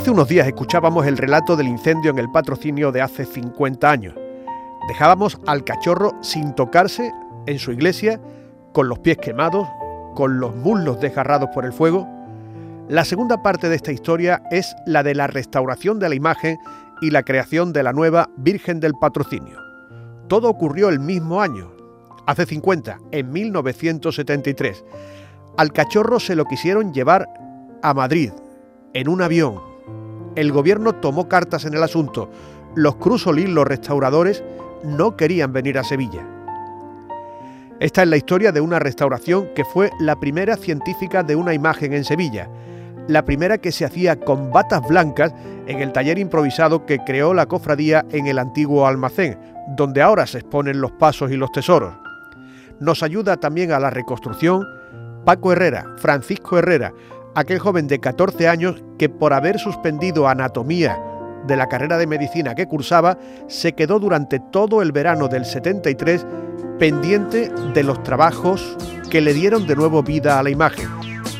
Hace unos días escuchábamos el relato del incendio en el patrocinio de hace 50 años. Dejábamos al cachorro sin tocarse en su iglesia, con los pies quemados, con los muslos desgarrados por el fuego. La segunda parte de esta historia es la de la restauración de la imagen y la creación de la nueva Virgen del Patrocinio. Todo ocurrió el mismo año, hace 50, en 1973. Al cachorro se lo quisieron llevar a Madrid, en un avión, el gobierno tomó cartas en el asunto. Los Crusolí, los restauradores, no querían venir a Sevilla. Esta es la historia de una restauración que fue la primera científica de una imagen en Sevilla, la primera que se hacía con batas blancas en el taller improvisado que creó la cofradía en el antiguo almacén, donde ahora se exponen los pasos y los tesoros. Nos ayuda también a la reconstrucción Paco Herrera, Francisco Herrera, aquel joven de 14 años que por haber suspendido anatomía de la carrera de medicina que cursaba, se quedó durante todo el verano del 73 pendiente de los trabajos que le dieron de nuevo vida a la imagen,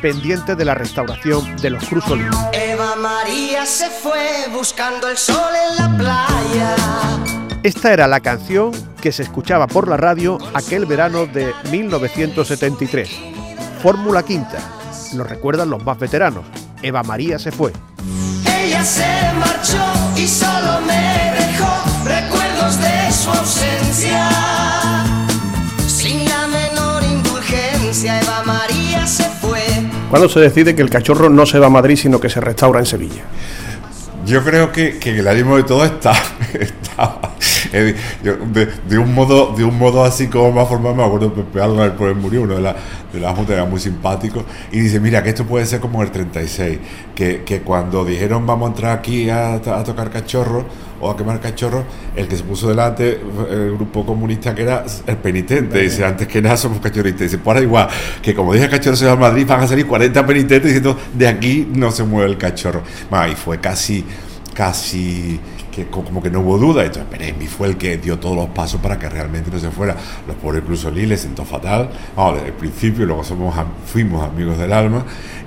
pendiente de la restauración de los crusolín. Eva María se fue buscando el sol en la playa. Esta era la canción que se escuchaba por la radio aquel verano de 1973. Fórmula Quinta, lo recuerdan los más veteranos. Eva María se fue. Ella se marchó y solo me dejó recuerdos de su ausencia. Sin la menor indulgencia, Eva María se fue. ¿Cuándo se decide que el cachorro no se va a Madrid, sino que se restaura en Sevilla? Yo creo que, que el ánimo de todo está, está de, un modo, de un modo así como más formal, me acuerdo Pepe Álvarez por murió, uno de la, de la Junta era muy simpático, y dice, mira, que esto puede ser como el 36, que, que cuando dijeron vamos a entrar aquí a, a tocar cachorro o a quemar cachorro, el que se puso delante, el grupo comunista que era el penitente, dice, antes que nada somos cachorristas, dice, por ahí igual, que como dije cachorro se va a Madrid, van a salir 40 penitentes diciendo, de aquí no se mueve el cachorro. y fue casi, casi que como que no hubo duda. Entonces Peremi fue el que dio todos los pasos para que realmente no se fuera. Los pobres incluso le sentó fatal. Vamos, desde el principio, luego somos, fuimos amigos del alma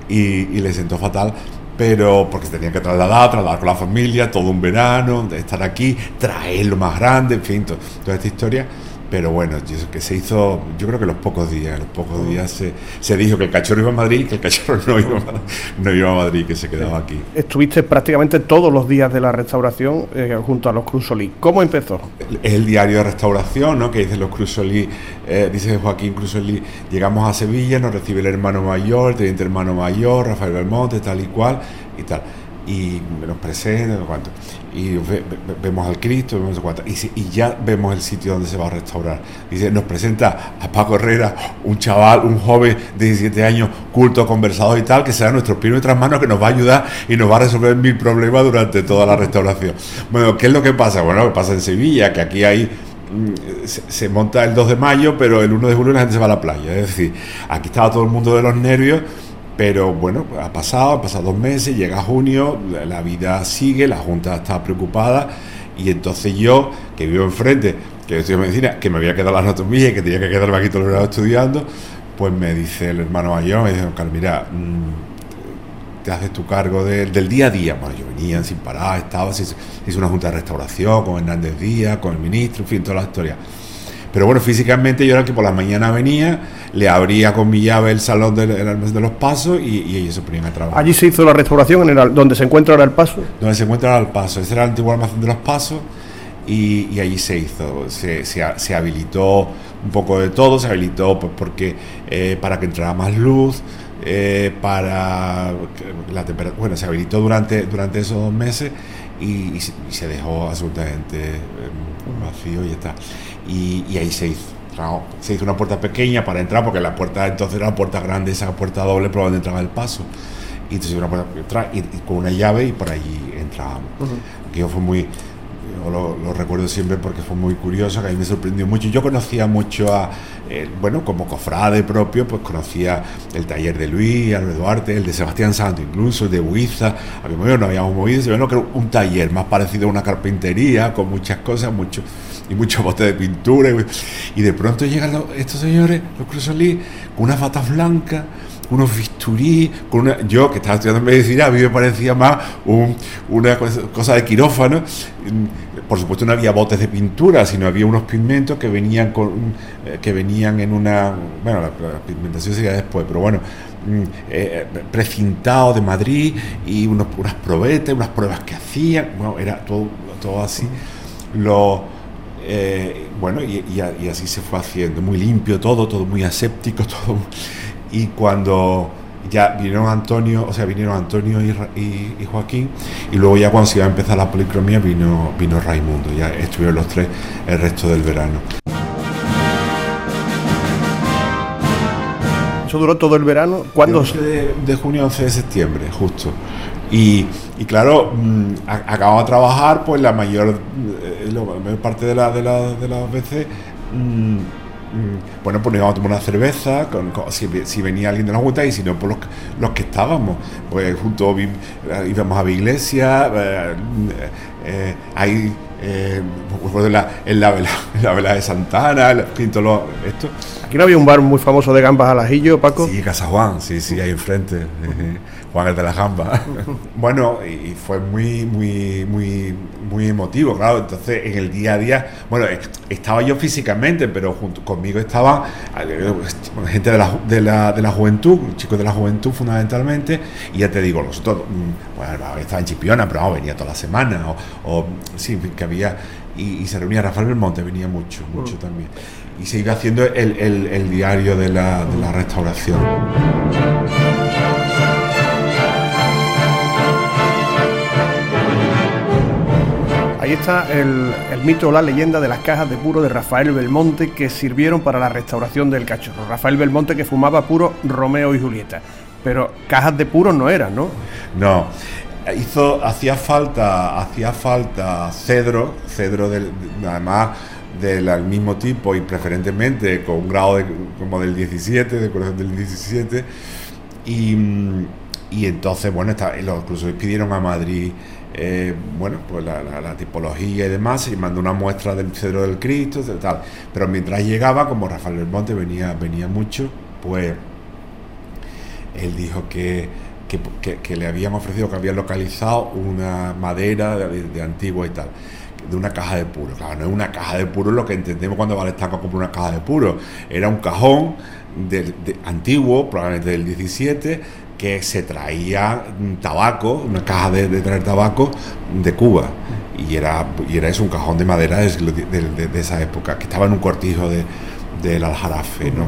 y, le sentó fatal pero porque se tenía que trasladar, trasladar con la familia, todo un verano, estar aquí, traerlo más grande, en fin, toda esta historia. Pero bueno, que se hizo, yo creo que los pocos días, los pocos días se, se dijo que el cachorro iba a Madrid y que el cachorro no iba, no iba a Madrid, que se quedaba aquí. Estuviste prácticamente todos los días de la restauración eh, junto a los Crusolí. ¿Cómo empezó? Es el diario de restauración, ¿no? Que dice los Crusolí, eh, dice Joaquín Crusolí, llegamos a Sevilla, nos recibe el hermano mayor, el teniente hermano mayor, Rafael Belmonte, tal y cual, y tal y nos presenta, no cuánto, y vemos al Cristo, vemos cuánto, y, y, ya vemos el sitio donde se va a restaurar. Dice, nos presenta a Paco Herrera, un chaval, un joven de 17 años, culto, conversador y tal, que será nuestro pies y nuestras manos, que nos va a ayudar y nos va a resolver mil problemas durante toda la restauración. Bueno, ¿qué es lo que pasa? Bueno, lo que pasa en Sevilla, que aquí hay mm, se, monta el 2 de mayo, pero el 1 de julio la gente se va a la playa. Es decir, aquí estaba todo el mundo de los nervios pero bueno, ha pasado, han pasado dos meses, llega junio, la vida sigue, la Junta está preocupada y entonces yo, que vivo enfrente, que estudio medicina, que me había quedado la anatomía y que tenía que quedarme aquí todo el verano estudiando, pues me dice el hermano mayor, me dice, Carlos, mira, mm, te haces tu cargo del día a día. Bueno, yo venía sin parar, estaba, hice una junta de restauración con Hernández Díaz, con el ministro, en fin, toda la historia. Pero bueno, físicamente yo era el que por la mañana venía, le abría con mi llave el salón del almacén de los pasos y, ellos se ponían a trabajar. Allí se hizo la restauración en el, donde se encuentra ahora el paso. Donde se encuentra ahora el paso. Ese era el antiguo almacén de los pasos y, allí se hizo, se, se, habilitó un poco de todo, se habilitó pues porque eh, para que entrara más luz. Eh, para la temperatura, bueno, se habilitó durante, durante esos dos meses y, se dejó absolutamente eh, vacío y está y, ahí se hizo. Se hizo una puerta pequeña para entrar, porque la puerta entonces era una puerta grande, esa puerta doble por donde entraba el paso. Y entonces una puerta y, con una llave y por allí entrábamos. Que yo fue muy, lo, recuerdo siempre porque fue muy curioso, que a mí me sorprendió mucho. Yo conocía mucho a, eh, bueno, como cofrade propio, pues conocía el taller de Luis, Álvaro Duarte, el de Sebastián Santo, incluso el de Huiza, a mí no habíamos movido, se que un taller más parecido a una carpintería, con muchas cosas, mucho, y muchos botes de pintura. Y, de pronto llegan estos señores, los Crusolí, con unas batas blancas unos bisturí, con una, yo que estaba estudiando medicina, a mí me parecía más una cosa de quirófano. Por supuesto no había botes de pintura, sino había unos pigmentos que venían, con, eh, que venían en una... Bueno, la, pigmentación sería después, pero bueno, mm, eh, precintados de Madrid y unos, unas probetas, unas pruebas que hacían, bueno, era todo, así. Lo, eh, bueno, y, así se fue haciendo, muy limpio todo, todo muy aséptico, todo. Y cuando ya vinieron Antonio, o sea, vinieron Antonio y, Joaquín, y luego ya cuando se iba a empezar la policromía vino, vino Raimundo, ya estuvieron los tres el resto del verano. ¿Eso duró todo el verano? ¿Cuándo? De, de junio a 11 de septiembre, justo. Y, y claro, mm, acabamos de trabajar, pues la mayor, eh, la mayor parte de, la, de, la, de las veces Mm, bueno, pues nos íbamos a tomar una cerveza, con, si, venía alguien de la Junta y si no, pues los, que estábamos. Pues juntos íbamos a la iglesia, eh, eh, ahí eh, en, la, en, la vela, la vela de Santana, esto. Aquí no había un bar muy famoso de gambas al ajillo, Paco. Sí, Casa Juan, sí, sí, ahí enfrente. Juan el de la Jamba. bueno, y fue muy, muy, muy, muy emotivo, claro. Entonces, en el día a día, bueno, estaba yo físicamente, pero junto conmigo estaban eh, gente de la, de la, de la juventud, chicos de la juventud fundamentalmente, y ya te digo, nosotros, mm, bueno, estaba en Chipiona, pero venía toda la semana, o, o sí, que había, y, se reunía Rafael Belmonte, venía mucho, mucho mm. también. Y se iba haciendo el, el, el diario de la, de la restauración. Ahí está el, mito o la leyenda de las cajas de puro de Rafael Belmonte que sirvieron para la restauración del cachorro. Rafael Belmonte que fumaba puro Romeo y Julieta. Pero cajas de puro no eran, ¿no? No. Hizo, hacía falta, hacía falta cedro, cedro del, además del mismo tipo y preferentemente con un grado como del 17, de corazón del 17. Y, y entonces, bueno, está, incluso pidieron a Madrid eh, bueno, pues la, tipología y demás, y mandó una muestra del cedro del Cristo, tal. Pero mientras llegaba, como Rafael Belmonte venía, venía mucho, pues él dijo que, que, le habían ofrecido, que habían localizado una madera de, antigua y tal de una caja de puro. Claro, no es una caja de puro lo que entendemos cuando vale a comprar una caja de puro. Era un cajón de, antiguo, probablemente del 17, que se traía tabaco, una caja de, traer tabaco de Cuba. Y era, y era eso, un cajón de madera de, esa época, que estaba en un cortijo de, del Aljarafe. ¿no?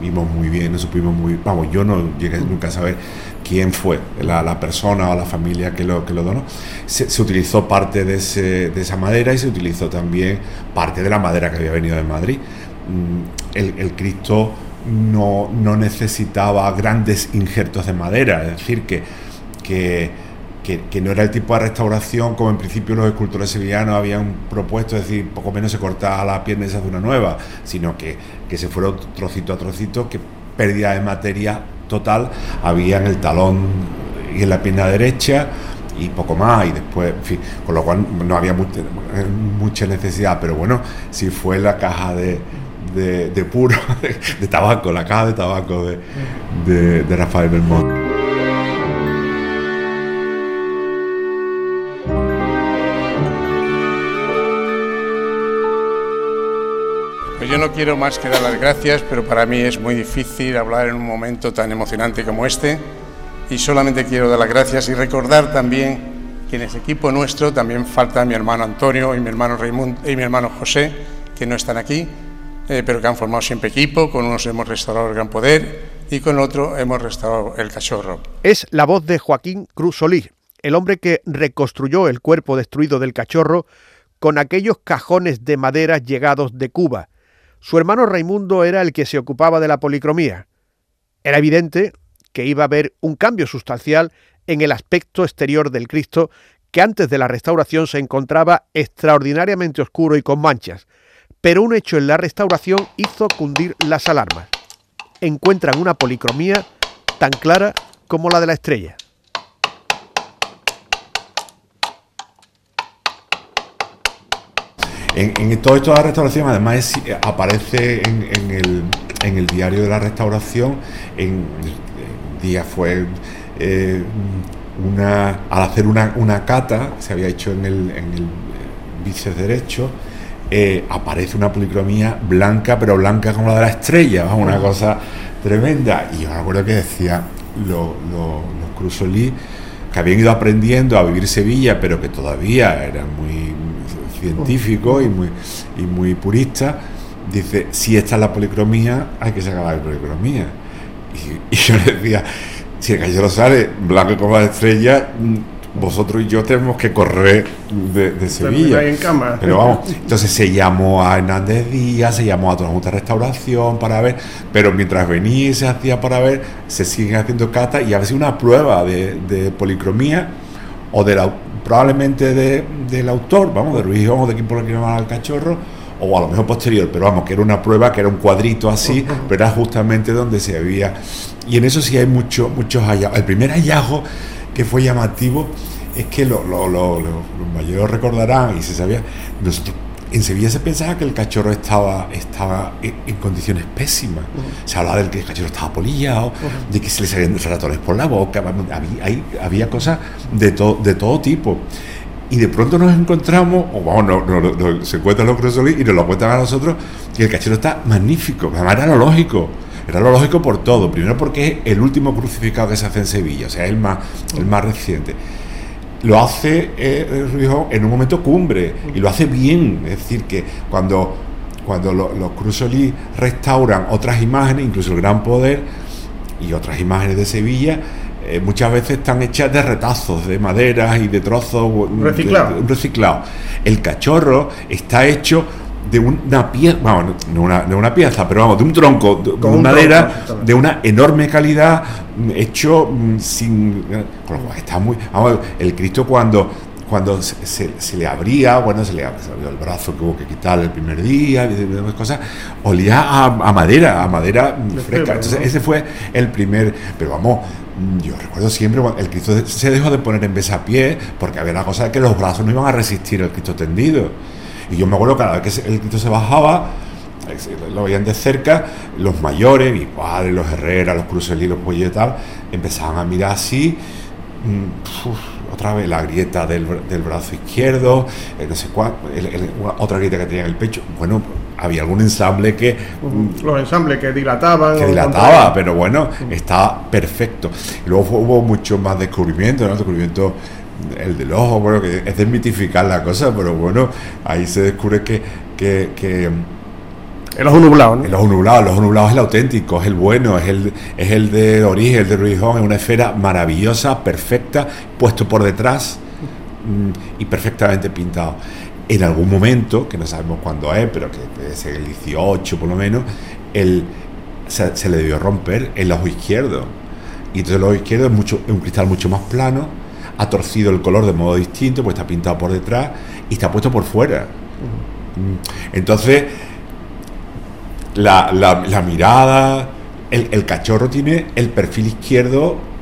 vimos muy bien, no supimos muy Vamos, yo no llegué nunca a saber quién fue la, persona o la familia que lo, que lo donó. Se, utilizó parte de, ese, de, esa madera y se utilizó también parte de la madera que había venido de Madrid. Mm, el, el Cristo no, no necesitaba grandes injertos de madera, es decir, que, que, no era el tipo de restauración como en principio los escultores sevillanos habían propuesto, es decir, poco menos se cortaba la pierna y se hace una nueva, sino que, que se fuera trocito a trocito, que pérdida de materia total había en el talón y en la pierna derecha y poco más y después, en fin, con lo cual no había mucha necesidad, pero bueno, si fue la caja de, de, puro, de, tabaco, la caja de tabaco de, de, Rafael Belmont. Pues yo no quiero más que dar las gracias, pero para mí es muy difícil hablar en un momento tan emocionante como este. Y solamente quiero dar las gracias y recordar también que en ese equipo nuestro también falta mi hermano Antonio y mi hermano Raimundo y mi hermano José, que no están aquí, eh, pero que han formado siempre equipo, con unos hemos restaurado el Gran Poder y con otro hemos restaurado el Cachorro. Es la voz de Joaquín Cruz Solís, el hombre que reconstruyó el cuerpo destruido del Cachorro con aquellos cajones de madera llegados de Cuba. Su hermano Raimundo era el que se ocupaba de la policromía. Era evidente que iba a haber un cambio sustancial en el aspecto exterior del Cristo que antes de la restauración se encontraba extraordinariamente oscuro y con manchas, pero un hecho en la restauración hizo cundir las alarmas. Encuentran una policromía tan clara como la de la estrella. En, todo esto de la restauración, además, aparece en, el, diario de la restauración, en, días fue eh, una, al hacer una, cata, se había hecho en el, en el bíceps derecho, eh, aparece una policromía blanca, pero blanca como la de la estrella, una cosa tremenda. Y yo me acuerdo que decía los Crusolí que habían ido aprendiendo a vivir Sevilla, pero que todavía eran muy científicos y muy, y muy puristas, dice, si esta es la policromía, hay que sacar la policromía. Y, yo le decía, si el cachorro sale blanco como la estrella, vosotros y yo tenemos que correr de, Sevilla. En cama. Pero vamos, entonces se llamó a Hernández Díaz, se llamó a toda la Junta de Restauración para ver, pero mientras venía y se hacía para ver, se siguen haciendo catas y a veces una prueba de, policromía o de la, probablemente del autor, vamos, de Ruiz o de quien por el al cachorro, o a lo mejor posterior, pero vamos, que era una prueba, que era un cuadrito así, pero era justamente donde se había. Y en eso sí hay mucho, muchos hallazgos. El primer hallazgo que fue llamativo es que los mayores recordarán y se sabía, nosotros en Sevilla se pensaba que el cachorro estaba, estaba en, condiciones pésimas. Se hablaba de que el cachorro estaba polillado, de que se le salían ratones por la boca, había, había cosas de, de todo tipo. Y de pronto nos encontramos, o vamos, no, se encuentran los Cruzolí y nos lo cuentan a nosotros, que el cachorro está magnífico. Además era lo lógico. Era lo lógico por todo. Primero porque es el último crucificado que se hace en Sevilla, o sea, el más, el más reciente. Lo hace eh, en un momento cumbre y lo hace bien. Es decir, que cuando, cuando los Cruzolí restauran otras imágenes, incluso el Gran Poder y otras imágenes de Sevilla, eh, muchas veces están hechas de retazos, de maderas y de trozos reciclados. Reciclado. El cachorro está hecho de una pieza, bueno, no una, una, pieza, pero vamos, de un tronco de, madera de una enorme calidad, mm, hecho mm, sin. Está muy. Vamos, el Cristo cuando cuando se, le abría, bueno, se le, abrió el brazo que hubo que quitar el primer día, y cosas, olía a, madera, a madera fresca. Entonces, ese fue el primer. Pero vamos, yo recuerdo siempre cuando el Cristo se dejó de poner en besapié porque había la cosa de que los brazos no iban a resistir el Cristo tendido. Y yo me acuerdo cada vez que el Cristo se bajaba, lo veían de cerca, los mayores, mis padres, los Herrera, los Crucelí, los Pollos y tal, empezaban a mirar así, mm, otra vez la grieta del, brazo izquierdo, eh, no sé cuál, otra grieta que tenía en el pecho. Bueno, había algún ensamble que. Mm, los ensambles que dilataban. Que dilataba, pero bueno, estaba perfecto. Y luego hubo mucho más descubrimiento, ¿no? Descubrimiento el del ojo, bueno, que es desmitificar la cosa, pero bueno, ahí se descubre que, que, el ojo nublado, ¿no? El ojo nublado, el ojo nublado es el auténtico, es el bueno, es el, es el de origen, el de Ruijón, es una esfera maravillosa, perfecta, puesto por detrás mm, y perfectamente pintado. En algún momento, que no sabemos cuándo es, pero que es el 18 por lo menos, el, se, le debió romper el ojo izquierdo. Y entonces el ojo izquierdo es, mucho, es un cristal mucho más plano, ha torcido el color de modo distinto, pues está pintado por detrás y está puesto por fuera. Mm. Entonces, la, la, mirada, el, el, cachorro tiene el perfil izquierdo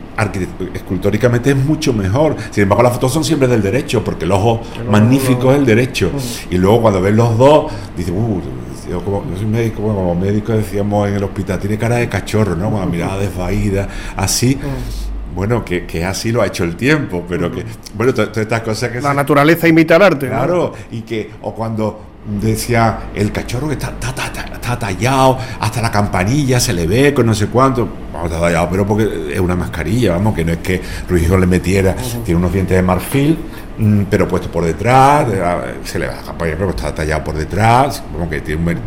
escultóricamente es mucho mejor. Sin embargo, las fotos son siempre del derecho, porque el ojo magnífico es el derecho. Y luego cuando ves los dos, dices, uh, yo, como, soy médico, como médico decíamos en el hospital, tiene cara de cachorro, ¿no? Con la mirada desvaída, así bueno, que, que, así lo ha hecho el tiempo, pero que, bueno, todas estas cosas que... La naturaleza imita el arte. Claro, y que, o cuando decía el cachorro que está, está, tallado, hasta la campanilla se le ve con no sé cuánto, vamos, está tallado, pero porque es una mascarilla, vamos, que no es que Ruiz le metiera, tiene unos dientes de marfil, mm, pero puesto por detrás, se le ve la campaña, pero está tallado por detrás, como que tiene un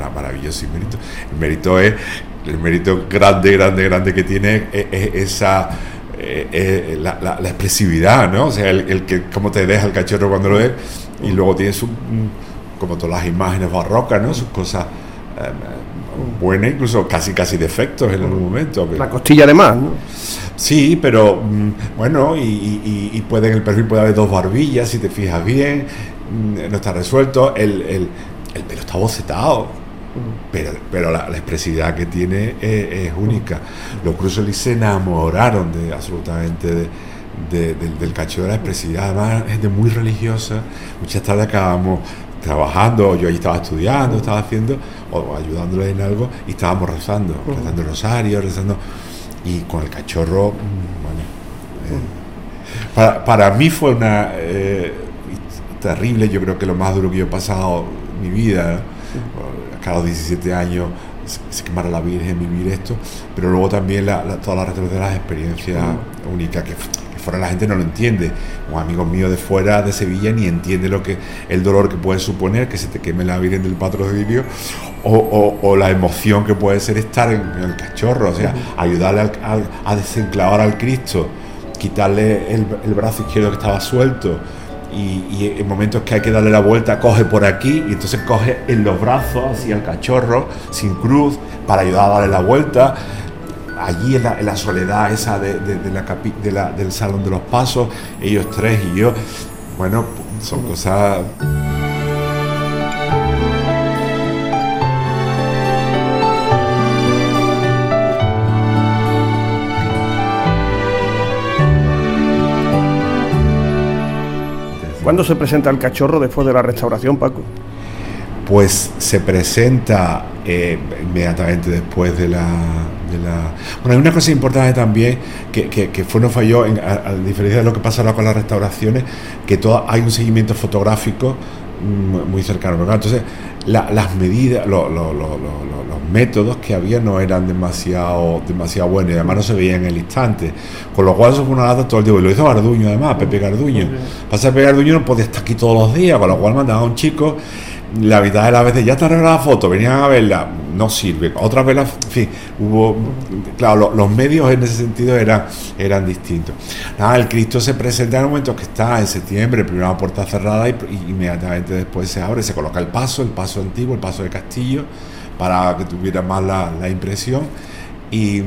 maravilloso mérito. El mérito es el mérito grande, grande, grande que tiene es, esa eh, eh, la, la, expresividad, ¿no? O sea, el, que cómo te deja el cachorro cuando lo ves y luego tiene su, mm, como todas las imágenes barrocas, ¿no? Sus cosas eh, buenas, incluso casi casi defectos en algún momento. La costilla además, ¿no? Sí, pero mm, bueno, y, y, puede en el perfil puede haber dos barbillas, si te fijas bien, mm, no está resuelto, el, el, el pelo está bocetado pero, pero la, expresividad que tiene es, única. Los Cruzoli se enamoraron de absolutamente del, cacho de la expresividad, además gente muy religiosa. Muchas tardes acabamos trabajando, yo ahí estaba estudiando, estaba haciendo, o ayudándoles en algo, y estábamos rezando, rezando el rosario, rezando. y con el cachorro, bueno, eh, para, mí fue una eh, terrible, yo creo que lo más duro que yo he pasado en mi vida, cada 17 años se quemara la Virgen, vivir esto, pero luego también la, toda la de las experiencias únicas que, fuera la gente no lo entiende. Un amigo mío de fuera de Sevilla ni entiende lo que el dolor que puede suponer que se te queme la Virgen del patrocinio o, o, la emoción que puede ser estar en, el cachorro, o sea, ayudarle a desenclavar al Cristo, quitarle el, el brazo izquierdo que estaba suelto y, en momentos que hay que darle la vuelta coge por aquí y entonces coge en los brazos así al cachorro sin cruz para ayudar a darle la vuelta. Allí en la, soledad esa de, la, del salón de los pasos ellos tres y yo bueno son cosas ¿Cuándo se presenta el cachorro después de la restauración, Paco? Pues se presenta eh, inmediatamente después de la, Bueno, hay una cosa importante también que, que, fue no falló, a, diferencia de lo que pasa ahora con las restauraciones, que todo, hay un seguimiento fotográfico mm, muy cercano. Entonces, las medidas, los métodos que había no eran demasiado, demasiado buenos y además no se veían en el instante. Con lo cual eso fue una lata todo el tiempo. Y lo hizo Garduño además, Pepe Garduño. Pasa Pepe Garduño no podía estar aquí todos los días, con lo cual mandaba a un chico la mitad de las veces ya está arreglada la foto, venían a verla, no sirve. Otras veces, en fin, hubo. Claro, los, medios en ese sentido eran, eran distintos. Nada, el Cristo se presenta en el momento que está en septiembre, primera puerta cerrada y, inmediatamente después se abre, se coloca el paso, el paso antiguo, el paso de Castillo, para que tuviera más la, impresión. Y,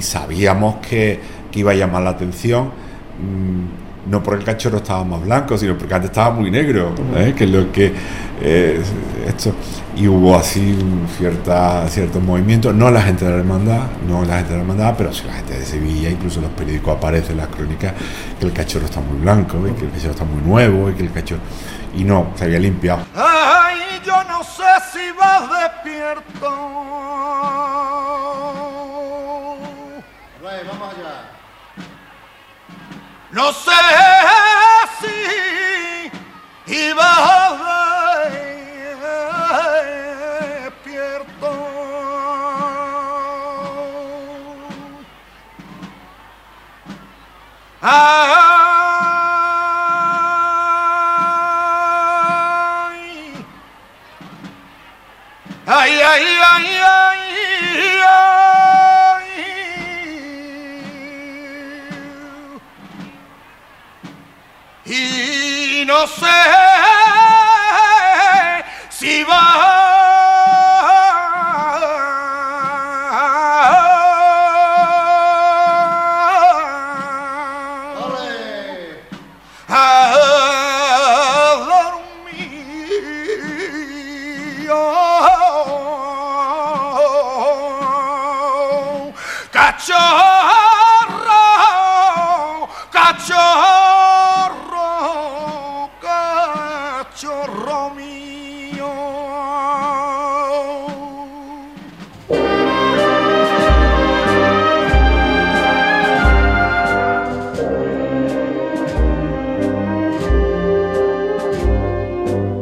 sabíamos que, iba a llamar la atención. Mm, no porque el cachorro estaba más blanco, sino porque antes estaba muy negro, ¿eh? que lo que eh, esto y hubo así cierta, ciertos movimientos, no la gente de la hermandad, no la gente de la hermandad, pero sí la gente de Sevilla, incluso en los periódicos aparece en las crónicas que el cachorro está muy blanco, y que el cachorro está muy nuevo, y que el cachorro y no, se había limpiado. Yo no sé si vas despierto. vamos allá. No sé si iba despierto. Ay, no sé si va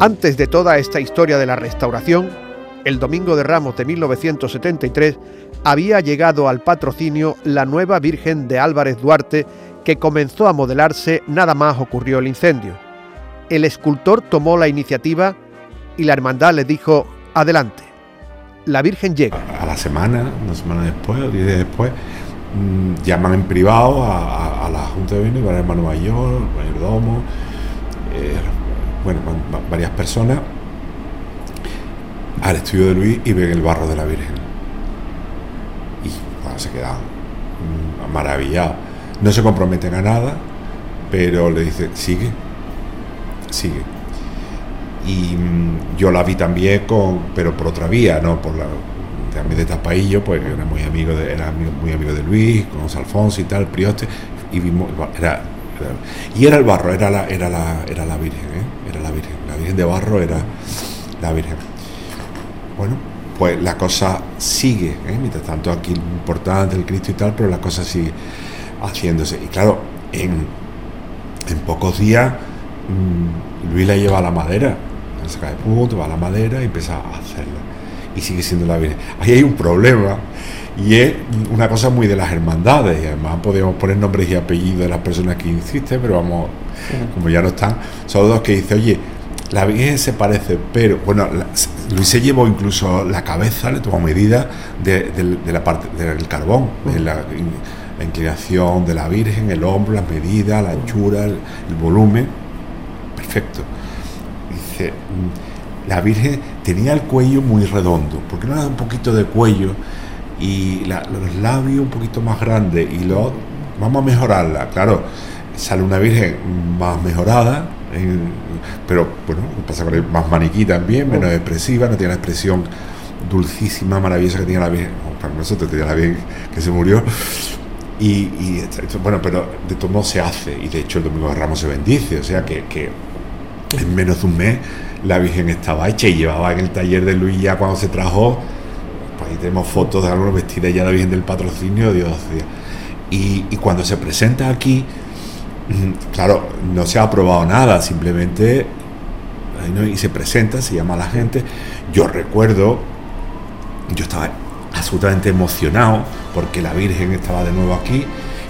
Antes de toda esta historia de la restauración, el Domingo de Ramos de 1973 había llegado al patrocinio la nueva Virgen de Álvarez Duarte que comenzó a modelarse nada más ocurrió el incendio. El escultor tomó la iniciativa y la hermandad le dijo, adelante, la Virgen llega. A la semana, una semana después, o diez días después, mm, llaman en privado a, la Junta de Bienes, para hermano mayor, el mayordomo, eh, bueno, varias personas al estudio de Luis y ven el barro de la Virgen. Y se quedan maravillados. No se comprometen a nada, pero le dice, sigue, sigue. Y mm, yo la vi también con, pero por otra vía, no por la también de Tapaillo, pues era muy amigo de, era muy amigo de Luis, con Alfonso y tal, Prioste, y vimos, era, y era el barro, era la, era la, era la Virgen, ¿eh? era la Virgen, la Virgen de barro era la Virgen. Bueno, pues la cosa sigue, ¿eh? mientras tanto aquí importante el Cristo y tal, pero la cosa sigue haciéndose. Y claro, en, en pocos días mm, Luis la lleva a la madera, se cae punto, va a la madera y empieza a hacerla. Y sigue siendo la Virgen. Ahí hay un problema, y es una cosa muy de las hermandades, y además podemos poner nombres y apellidos de las personas que insisten, pero vamos, como ya no están, son dos que dicen, oye, la Virgen se parece, pero bueno, Luis se llevó incluso la cabeza, le tomó medida de, la parte del carbón, de la, inclinación de la Virgen, el hombro, las medidas, la anchura, el, volumen, perfecto. Dice, mm, la Virgen tenía el cuello muy redondo, porque no era un poquito de cuello y los labios un poquito más grandes y lo vamos a mejorarla, claro, sale una Virgen más mejorada pero bueno, pasa con más maniquí también, menos expresiva, no tiene la expresión dulcísima, maravillosa que tenía la Virgen, para nosotros tenía la Virgen que se murió. Y, bueno, pero de todo modo se hace, y de hecho el Domingo de Ramos se bendice, o sea que, que en menos de un mes la Virgen estaba hecha y llevaba en el taller de Luis ya cuando se trajo, pues ahí tenemos fotos de algunos vestidos ya la Virgen del patrocinio, Dios. Y, y cuando se presenta aquí, Claro, no se ha aprobado nada, simplemente y se presenta, se llama a la gente. Yo recuerdo, yo estaba absolutamente emocionado porque la Virgen estaba de nuevo aquí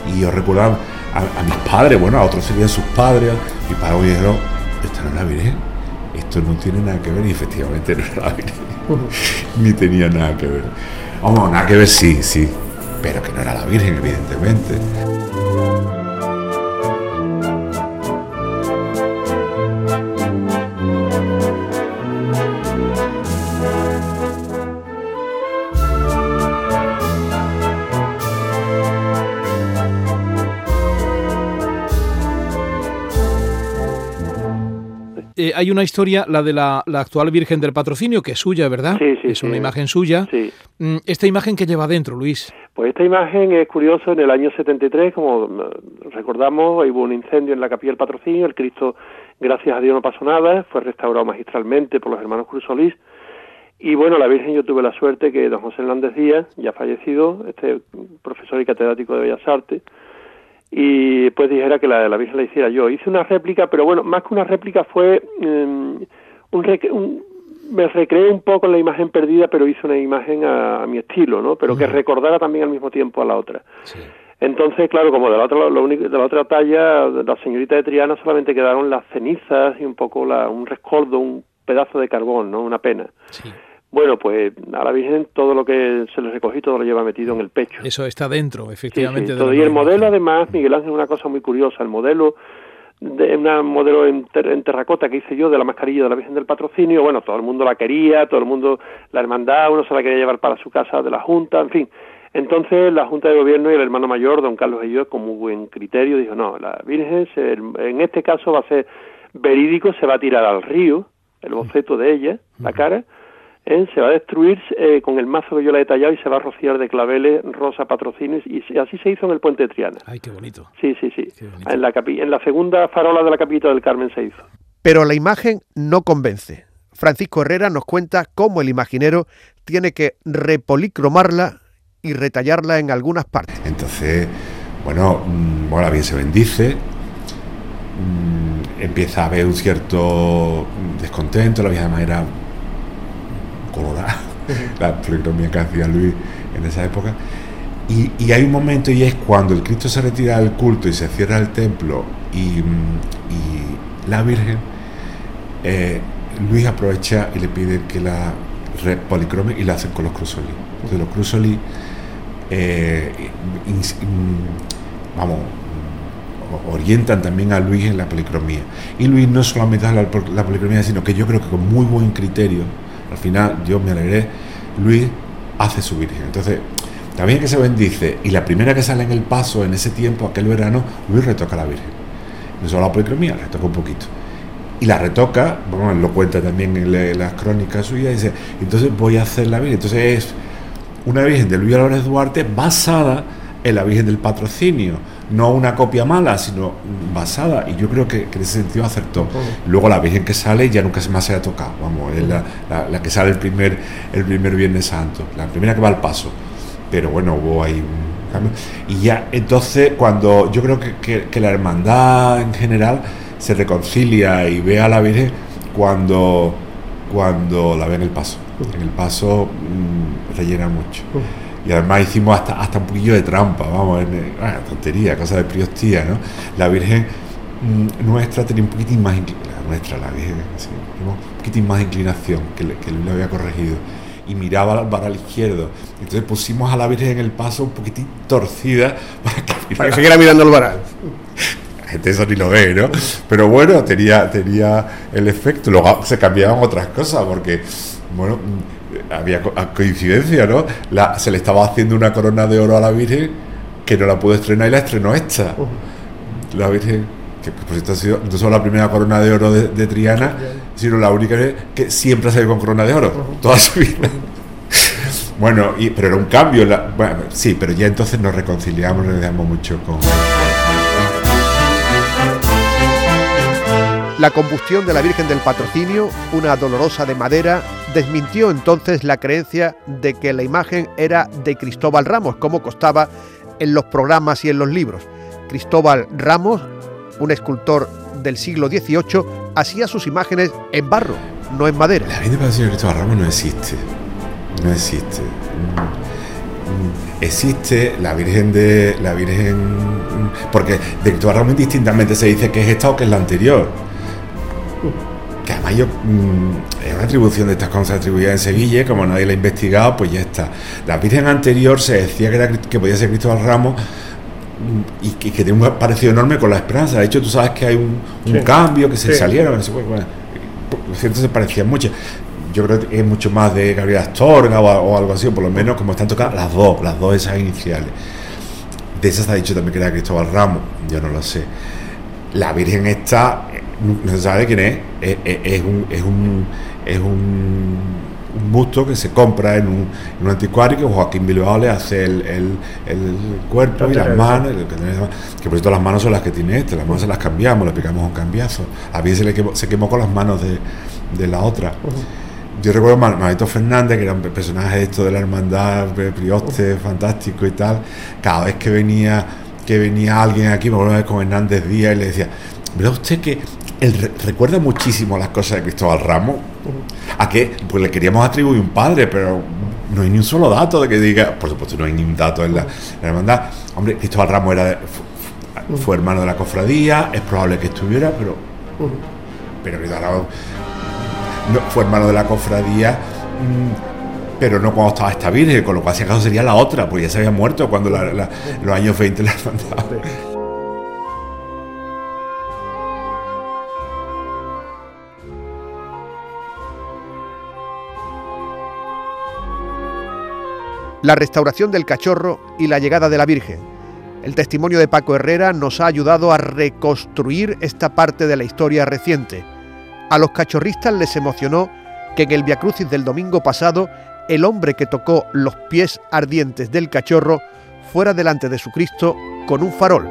y yo recordaba a, mis padres, bueno, a otros serían sus padres, mi padre me dijeron, esta no es la Virgen, esto no tiene nada que ver y efectivamente no era la Virgen, ni tenía nada que ver. Vamos, nada que ver, sí, sí, pero que no era la Virgen, evidentemente. Eh, hay una historia, la de la, actual Virgen del Patrocinio, que es suya, ¿verdad? Sí, sí. Es una imagen suya. Sí. Mm, ¿Esta imagen que lleva dentro, Luis? Pues esta imagen es curioso, en el año 73, como mm, recordamos, hubo un incendio en la capilla del Patrocinio, el Cristo, gracias a Dios, no pasó nada, fue restaurado magistralmente por los hermanos Cruz Solís, y bueno, la Virgen yo tuve la suerte que don José Hernández Díaz, ya fallecido, este profesor y catedrático de Bellas Artes, y pues dijera que la, la Virgen la hiciera yo. Hice una réplica, pero bueno, más que una réplica fue em, un, me recreé un poco en la imagen perdida, pero hice una imagen a, mi estilo, ¿no? Pero que recordara también al mismo tiempo a la otra. Entonces, claro, como de la otra, lo único, de la otra talla, la señorita de Triana solamente quedaron las cenizas y un poco la, un rescoldo, un pedazo de carbón, ¿no? Una pena. Sí. Bueno, pues a la Virgen todo lo que se le recogí, todo lo lleva metido en el pecho. Eso está dentro, efectivamente. Y el modelo, además, Miguel Ángel, es una cosa muy curiosa. El modelo, de una modelo en, terracota que hice yo de la mascarilla de la Virgen del Patrocinio, bueno, todo el mundo la quería, todo el mundo, la hermandad, uno se la quería llevar para su casa de la Junta, en fin. Entonces la Junta de Gobierno y el hermano mayor, don Carlos y yo, con muy buen criterio, dijo, no, la Virgen en este caso va a ser verídico, se va a tirar al río, el boceto de ella, la cara, ¿eh? se va a destruir eh, con el mazo que yo le he detallado y se va a rociar de claveles, rosa, patrocines y así se hizo en el puente de Triana. Ay, qué bonito. Sí, sí, sí. En la, en la segunda farola de la capilla del Carmen se hizo. Pero la imagen no convence. Francisco Herrera nos cuenta cómo el imaginero tiene que repolicromarla y retallarla en algunas partes. Entonces, bueno, mm, bueno bien se bendice, mm, empieza a haber un cierto descontento, la vieja manera la policromía que hacía Luis en esa época. Y, hay un momento y es cuando el Cristo se retira del culto y se cierra el templo y, la Virgen, eh, Luis aprovecha y le pide que la policrome y la hacen con los crusolí. Entonces los crusolí, eh, vamos, orientan también a Luis en la policromía. Y Luis no solamente hace la, la policromía, sino que yo creo que con muy buen criterio al final, yo me alegré, Luis hace su Virgen. Entonces, también que se bendice, y la primera que sale en el paso en ese tiempo, aquel verano, Luis retoca a la Virgen. No solo la policromía, la retoca un poquito. Y la retoca, bueno, lo cuenta también en las crónicas suyas, dice, entonces voy a hacer la Virgen. Entonces es una Virgen de Luis Álvarez Duarte basada en la Virgen del Patrocinio, no una copia mala, sino basada, y yo creo que, en ese sentido acertó. Luego la Virgen que sale ya nunca más se ha tocado, vamos, es la, que sale el primer, el primer Viernes Santo, la primera que va al paso. Pero bueno, hubo ahí un cambio. Y ya, entonces, cuando yo creo que, que, la hermandad en general se reconcilia y ve a la Virgen cuando, cuando la ve en el paso. En el paso mm, rellena mucho. Y además hicimos hasta, hasta un poquillo de trampa, vamos, en, ah, tontería, cosa de priostía, ¿no? La Virgen mm, nuestra tenía un poquitín más inclinación, nuestra, la Virgen, un poquitín más inclinación, que, que Luis lo había corregido y miraba al bar al izquierdo. Entonces pusimos a la Virgen en el paso un poquitín torcida para que, para que siguiera mirando el varal. La gente eso ni lo ve, ¿no? Pero bueno, tenía, tenía el efecto. Luego se cambiaban otras cosas porque, bueno, había coincidencia, ¿no? La, se le estaba haciendo una corona de oro a la Virgen que no la pudo estrenar y la estrenó esta. La Virgen, que por cierto ha sido no solo la primera corona de oro de, Triana, sino la única que siempre ha salido con corona de oro, toda su vida. bueno, y, pero era un cambio. bueno, sí, pero ya entonces nos reconciliamos, nos dejamos mucho con. La combustión de la Virgen del Patrocinio, una dolorosa de madera, desmintió entonces la creencia de que la imagen era de Cristóbal Ramos, como costaba en los programas y en los libros. Cristóbal Ramos, un escultor del siglo XVIII, hacía sus imágenes en barro, no en madera. La Virgen del Patrocinio de Cristóbal Ramos no existe. No existe. Existe la Virgen de. La Virgen. Porque de Cristóbal Ramos indistintamente se dice que es esta o que es la anterior que además yo, mm, es una atribución de estas cosas atribuidas en Sevilla, como nadie la ha investigado, pues ya está. La Virgen anterior se decía que, era, que podía ser Cristóbal Ramos mm, y que, tiene un parecido enorme con la esperanza. De hecho, tú sabes que hay un, cambio, que se salieron, no sé, bueno, lo cierto se parecían mucho. Yo creo que es mucho más de Gabriel Astorga o, algo así, o por lo menos como están tocadas las dos, las dos esas iniciales. De esas ha dicho también que era Cristóbal Ramos, yo no lo sé. La Virgen está no se sabe quién es, es, un, es, un, es un, busto que se compra en un, en un anticuario que Joaquín Bilbao le hace el, el, el cuerpo y las manos, que por cierto las manos son las que tiene este, las manos se las cambiamos, le picamos un cambiazo. A mí se, le quemó, se quemó con las manos de, de la otra. Yo recuerdo a Marito Fernández, que era un personaje esto de la hermandad, prioste, fantástico y tal. Cada vez que venía que venía alguien aquí, me acuerdo con Hernández Díaz y le decía, ¿verdad usted que él recuerda muchísimo las cosas de Cristóbal Ramos. ¿A qué? Pues le queríamos atribuir un padre, pero no hay ni un solo dato de que diga, por supuesto no hay ni un dato en la, hermandad. Hombre, Cristóbal Ramos era, fue, hermano de la cofradía, es probable que estuviera, pero, pero Cristóbal no, fue hermano de la cofradía, mm, pero no cuando estaba esta virgen, con lo cual si acaso sería la otra, porque ya se había muerto cuando los años 20 la hermandad. La restauración del cachorro y la llegada de la Virgen. El testimonio de Paco Herrera nos ha ayudado a reconstruir esta parte de la historia reciente. A los cachorristas les emocionó que en el Via Crucis del domingo pasado el hombre que tocó los pies ardientes del cachorro fuera delante de su Cristo con un farol,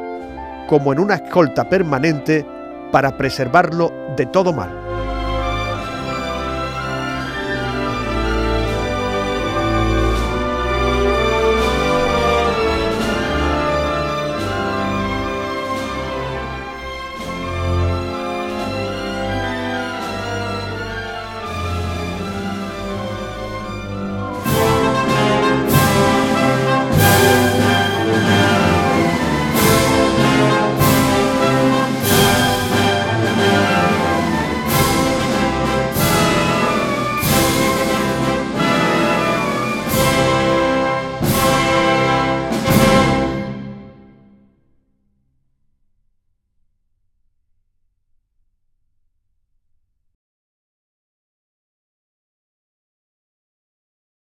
como en una escolta permanente para preservarlo de todo mal.